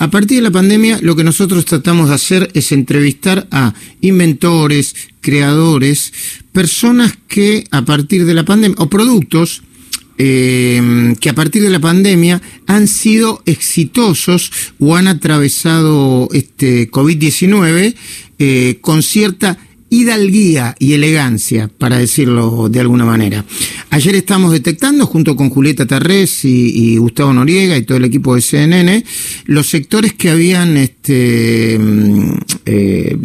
A partir de la pandemia, lo que nosotros tratamos de hacer es entrevistar a inventores, creadores, personas que a partir de la pandemia, o productos, eh, que a partir de la pandemia han sido exitosos o han atravesado este COVID-19 eh, con cierta hidalguía y elegancia, para decirlo de alguna manera. Ayer estamos detectando, junto con Julieta Tarrés y, Gustavo Noriega y todo el equipo de CNN, los sectores que habían, este, mm, eh,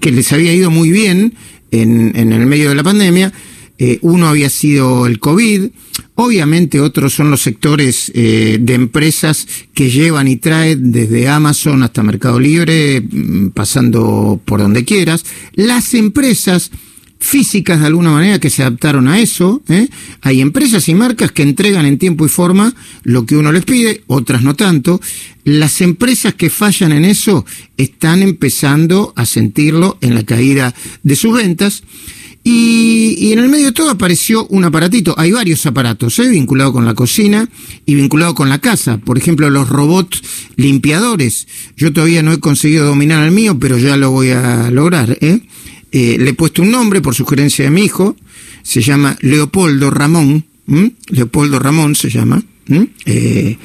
que les había ido muy bien en, el medio de la pandemia, eh, uno había sido el COVID, obviamente otros son los sectores eh, de empresas que llevan y traen desde Amazon hasta Mercado Libre, mm, pasando por donde quieras. Las empresas físicas de alguna manera que se adaptaron a eso. ¿eh? Hay empresas y marcas que entregan en tiempo y forma lo que uno les pide, otras no tanto. Las empresas que fallan en eso están empezando a sentirlo en la caída de sus ventas. Y, en el medio de todo apareció un aparatito. Hay varios aparatos, ¿eh? vinculados con la cocina y vinculado con la casa. Por ejemplo, los robots limpiadores. Yo todavía no he conseguido dominar el mío, pero ya lo voy a lograr. ¿eh? Eh, le he puesto un nombre por sugerencia de mi hijo. Se llama Leopoldo Ramón. Leopoldo Ramón se llama. Eh,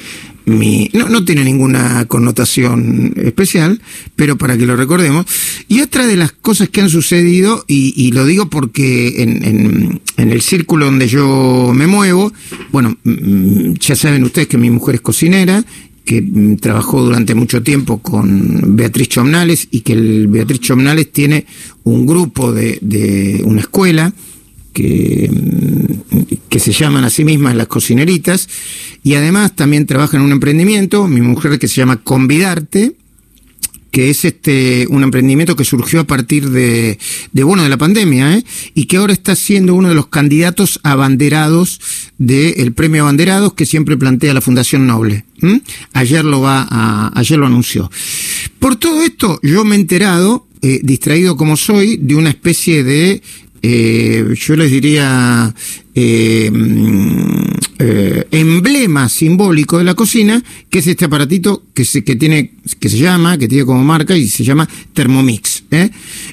no, no tiene ninguna connotación especial, pero para que lo recordemos. Y otra de las cosas que han sucedido, y, lo digo porque en, en, el círculo donde yo me muevo, bueno, mm, ya saben ustedes que mi mujer es cocinera, que mm, trabajó durante mucho tiempo con Beatriz Chomnales y que el Beatriz Chomnales tiene un grupo de, de una escuela que, que se llaman a sí mismas las cocineritas, y además también trabaja en un emprendimiento, mi mujer que se llama Convidarte, que es este un emprendimiento que surgió a partir de, de bueno de la pandemia ¿eh? y que ahora está siendo uno de los candidatos abanderados del premio abanderados que siempre plantea la Fundación Noble ayer lo va a, ayer lo anunció por todo esto yo me he enterado eh, distraído como soy de una especie de eh, yo les diría, eh, mm, eh, emblema simbólico de la cocina, que es este aparatito que se, que tiene, que se llama, que tiene como marca y se llama Thermomix.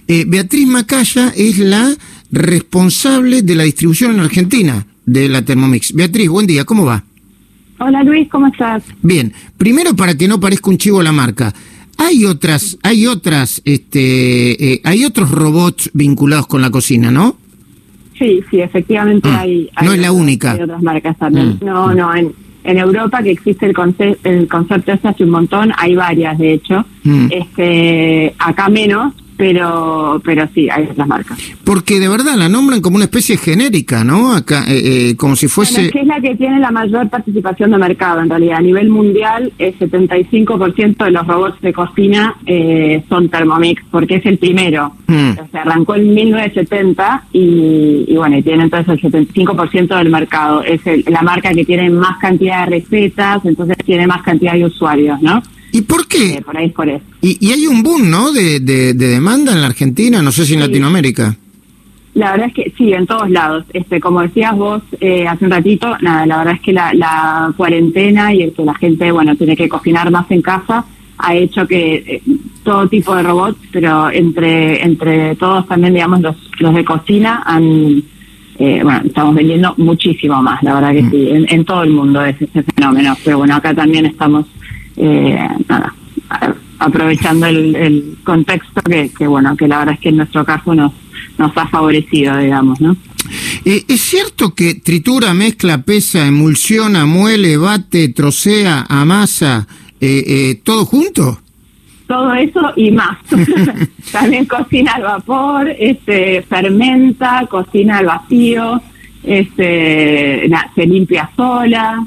Beatriz Macaya es la responsable de la distribución en Argentina de la Thermomix. Beatriz, buen día, ¿cómo va? Hola Luis, ¿cómo estás? Bien, primero para que no parezca un chivo la marca. Hay otras, hay otras, este, eh, hay otros robots vinculados con la cocina, ¿no? Sí, sí, efectivamente ah, hay, No es la única. Hay otras marcas también. Mm. No, no, en, en Europa que existe el, concepto, el concepto ese hace un montón, hay varias de hecho. Mm. Este, acá menos, pero pero sí, hay otras marcas. Porque de verdad la nombran como una especie genérica, ¿no? Acá, eh, eh, como si fuese... es que es la que tiene la mayor participación de mercado, en realidad. A nivel mundial, el 75% de los robots de cocina eh, son Thermomix, porque es el primero. Mm. O sea, arrancó en 1970 y, y bueno, y tiene entonces el 75% del mercado. Es la marca que tiene más cantidad de recetas, entonces tiene más cantidad de usuarios, ¿no? ¿Y por qué? Eh, por ahí, por eso. Y, hay un boom, ¿no? De, de, demanda en la Argentina, no sé si en Latinoamérica. La verdad es que sí, en todos lados. Este, como decías vos eh, hace un ratito, nada, la verdad es que la, la, cuarentena y el que la gente, bueno, tiene que cocinar más en casa ha hecho que eh, todo tipo de robots, pero entre entre todos también, digamos, los, los de cocina han, bueno, estamos vendiendo muchísimo más, la verdad que mm. sí, en, en todo el mundo es ese fenómeno. Pero bueno, acá también estamos eh, nada, aprovechando el, contexto que, bueno, que la verdad es que en nuestro caso nos, nos ha favorecido, digamos, ¿no? Eh, ¿Es cierto que tritura, mezcla, pesa, emulsiona, muele, bate, trocea, amasa, eh, eh, todo junto? Todo eso y más. También cocina al vapor, este, fermenta, cocina al vacío, este, se limpia sola,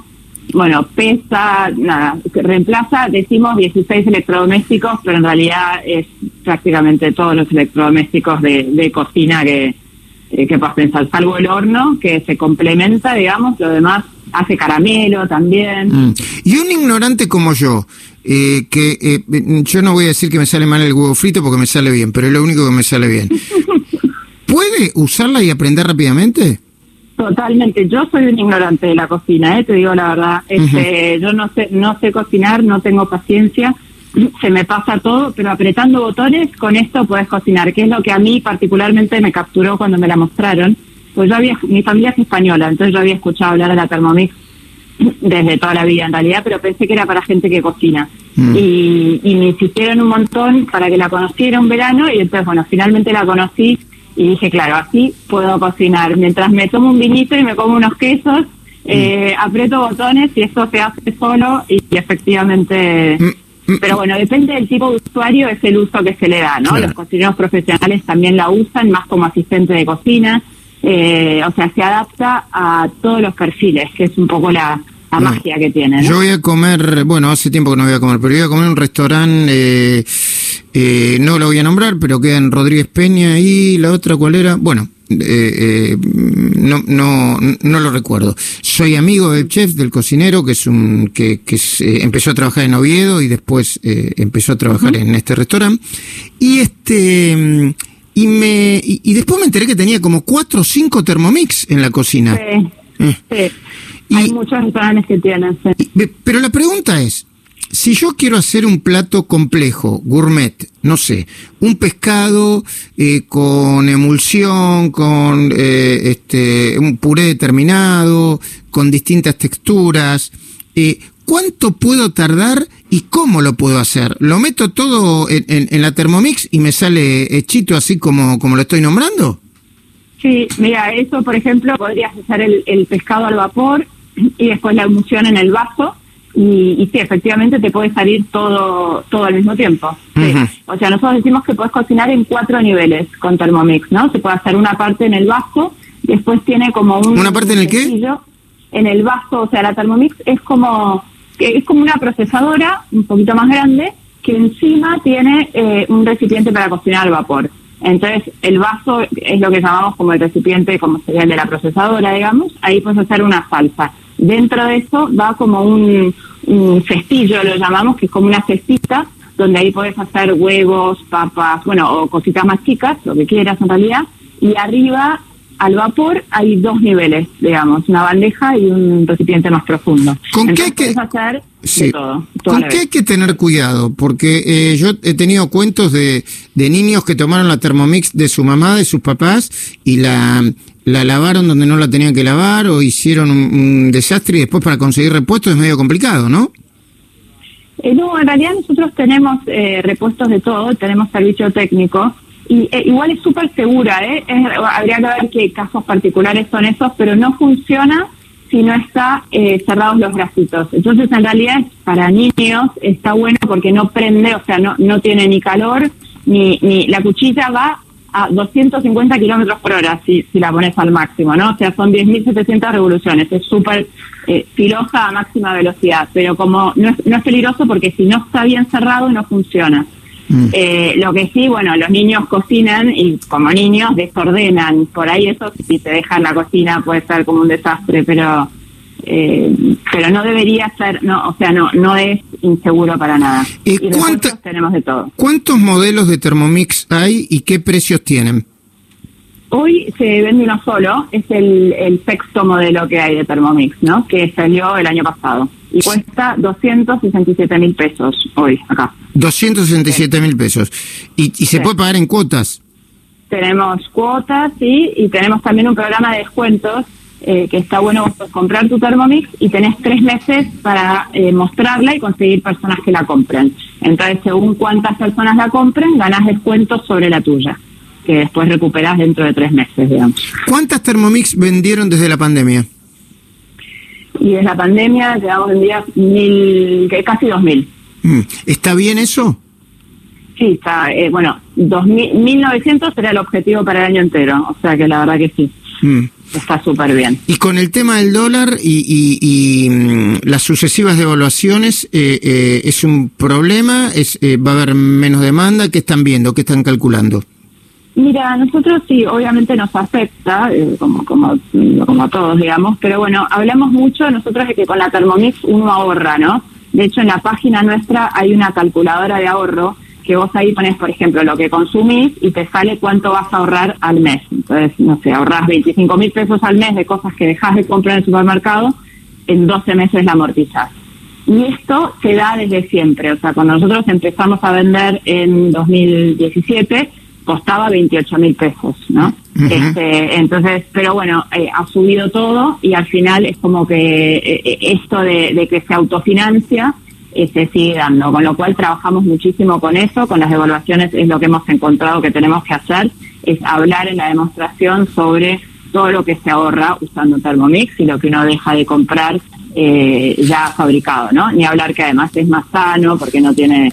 bueno, pesa, nada, reemplaza, decimos 16 electrodomésticos, pero en realidad es prácticamente todos los electrodomésticos de, cocina que, eh, que puedas pensar, salvo el horno, que se complementa, digamos, lo demás hace caramelo también. Mm. Y un ignorante como yo, eh, que eh, yo no voy a decir que me sale mal el huevo frito porque me sale bien, pero es lo único que me sale bien. ¿Puede usarla y aprender rápidamente? Totalmente. Yo soy un ignorante de la cocina, ¿eh? te digo la verdad. Este, Yo no sé, no sé cocinar, no tengo paciencia. se me pasa todo, pero apretando botones con esto puedes cocinar, que es lo que a mí particularmente me capturó cuando me la mostraron. Pues yo había, mi familia es española, entonces yo había escuchado hablar de la Thermomix desde toda la vida en realidad, pero pensé que era para gente que cocina. Mm. Y, y me insistieron un montón para que la conociera un verano y entonces, bueno, finalmente la conocí y dije, claro, así puedo cocinar. Mientras me tomo un vinito y me como unos quesos, eh, mm. aprieto botones y esto se hace solo y, efectivamente... Mm, pero bueno, depende del tipo de usuario, es el uso que se le da, ¿no? Los cocineros profesionales también la usan más como asistente de cocina. Eh, o sea, se adapta a todos los perfiles, que es un poco la, magia que tiene. Yo voy a comer, bueno, hace tiempo que no voy a comer, pero voy a comer en un restaurante, eh, eh, no lo voy a nombrar, pero queda en Rodríguez Peña y la otra, ¿cuál era? Bueno, eh, no, no, no lo recuerdo. Soy amigo del chef, del cocinero, que es un que, que empezó a trabajar en Oviedo y después empezó a trabajar en este restaurante. Y este y me y, después me enteré que tenía como cuatro o cinco Thermomix en la cocina. Sí, sí. Hay muchos restaurantes que tienen. Pero la pregunta es, si yo quiero hacer un plato complejo, gourmet, no sé, un pescado eh, con emulsión, con eh, este, un puré determinado, con distintas texturas, eh, ¿cuánto puedo tardar y cómo lo puedo hacer? ¿Lo meto todo en, la Thermomix y me sale hechito así como, como lo estoy nombrando? Sí, mira, eso por ejemplo podrías hacer el pescado al vapor y después la emulsión en el vaso y, y, sí, efectivamente te puede salir todo todo al mismo tiempo. O sea, nosotros decimos que puedes cocinar en cuatro niveles con Thermomix, ¿no? Se puede hacer una parte en el vaso, después tiene como un... ¿Una parte en el qué? En el vaso, o sea, la Thermomix es como es como una procesadora un poquito más grande que encima tiene eh, un recipiente para cocinar al vapor. Entonces, el vaso es lo que llamamos como el recipiente, como sería el de la procesadora, digamos. Ahí puedes hacer una salsa. Dentro de eso va como un, cestillo, lo llamamos, que es como una cestita, donde ahí puedes hacer huevos, papas, bueno, o cositas más chicas, lo que quieras en realidad. Y arriba, al vapor, hay dos niveles, digamos, una bandeja y un recipiente más profundo. ¿Con qué hay que... hacer ¿Con qué hay que tener cuidado? Porque eh, yo he tenido cuentos de, de niños que tomaron la Thermomix de su mamá, de sus papás, y la la lavaron donde no la tenían que lavar o hicieron un, desastre y después para conseguir repuestos es medio complicado, ¿no? Eh, no, en realidad nosotros tenemos eh, repuestos de todo, tenemos servicio técnico y eh, igual es súper segura, ¿eh? habría que ver qué casos particulares son esos, pero no funciona si no está cerrados los bracitos. Entonces, en realidad, para niños está bueno porque no prende, o sea, no, no tiene ni calor, ni, ni la cuchilla va a 250 kilómetros por hora si, si la pones al máximo, ¿no? O sea, son 10.700 revoluciones, es súper eh, filosa a máxima velocidad, pero como no es, no es peligroso porque si no está bien cerrado no funciona. Mm. Eh, lo que sí, bueno, los niños cocinan y como niños desordenan, por ahí eso si te dejan la cocina puede ser como un desastre, pero eh, pero no debería ser, no, o sea, no, no es inseguro para nada. ¿Y, tenemos de todo. ¿Cuántos modelos de Thermomix hay y qué precios tienen? Hoy se vende uno solo, es el, el sexto modelo que hay de Thermomix, ¿no? Que salió el año pasado y cuesta 267 mil pesos hoy acá. 267 mil pesos. ¿Y, y se puede pagar en cuotas? Tenemos cuotas, sí, y tenemos también un programa de descuentos eh, que está bueno comprar tu Thermomix y tenés tres meses para eh, mostrarla y conseguir personas que la compren. Entonces, según cuántas personas la compren, ganás descuentos sobre la tuya, que después recuperás dentro de tres meses, digamos. ¿Cuántas Thermomix vendieron desde la pandemia? Y desde la pandemia llevamos vendidas mil, casi dos mil. Mm. ¿Está bien eso? Sí, está, eh, bueno, 1900 era el objetivo para el año entero, o sea que la verdad que sí. Mm está súper bien. Y con el tema del dólar y, mm, las sucesivas devaluaciones, eh, eh, ¿es un problema? ¿Es, eh, ¿Va a haber menos demanda? ¿Qué están viendo? ¿Qué están calculando? Mira, nosotros sí, obviamente nos afecta, como, como, como a todos, digamos, pero bueno, hablamos mucho nosotros de que con la Thermomix uno ahorra, ¿no? De hecho, en la página nuestra hay una calculadora de ahorro que vos ahí pones, por ejemplo, lo que consumís y te sale cuánto vas a ahorrar al mes. Entonces, no sé, ahorras 25 mil pesos al mes de cosas que dejas de comprar en el supermercado, en 12 meses la amortizás. y esto se da desde siempre. O sea, cuando nosotros empezamos a vender en 2017, costaba 28 mil pesos, ¿no? este, entonces, pero bueno, eh, ha subido todo y al final es como que eh, eh, esto de, que se autofinancia se sigue dando, con lo cual trabajamos muchísimo con eso, con las evaluaciones es lo que hemos encontrado que tenemos que hacer, es hablar en la demostración sobre todo lo que se ahorra usando Thermomix y lo que uno deja de comprar ya fabricado, ¿no? Ni hablar que además es más sano porque no tiene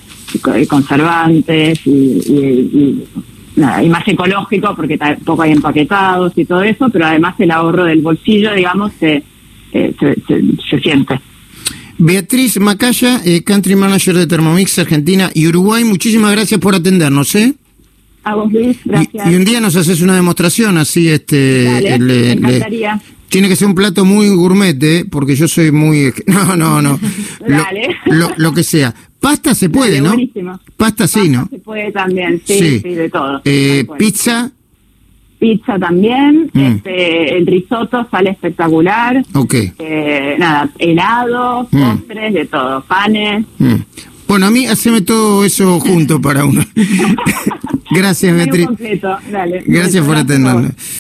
conservantes y nada, y más ecológico porque tampoco hay empaquetados y todo eso, pero además el ahorro del bolsillo, digamos, se, eh, se, siente. Beatriz Macaya, eh, Country Manager de Thermomix Argentina y Uruguay, muchísimas gracias por atendernos, ¿eh? A vos, Luis, gracias. Y, un día nos haces una demostración así, este... Dale, me encantaría. Tiene que ser un plato muy gourmet, ¿eh? porque yo soy muy... No, no, no. Dale. Lo, lo, que sea. Pasta se puede, ¿no? Pasta sí, ¿no? Se puede también, sí, sí, de todo. Eh, pizza. Pizza también, mm. este, el risotto sale espectacular. Ok. Eh, nada, helados, mm. postres, de todo, panes. Mm. Bueno, a mí haceme todo eso junto para uno. Gracias, Beatriz. Dale, Gracias por atendernos.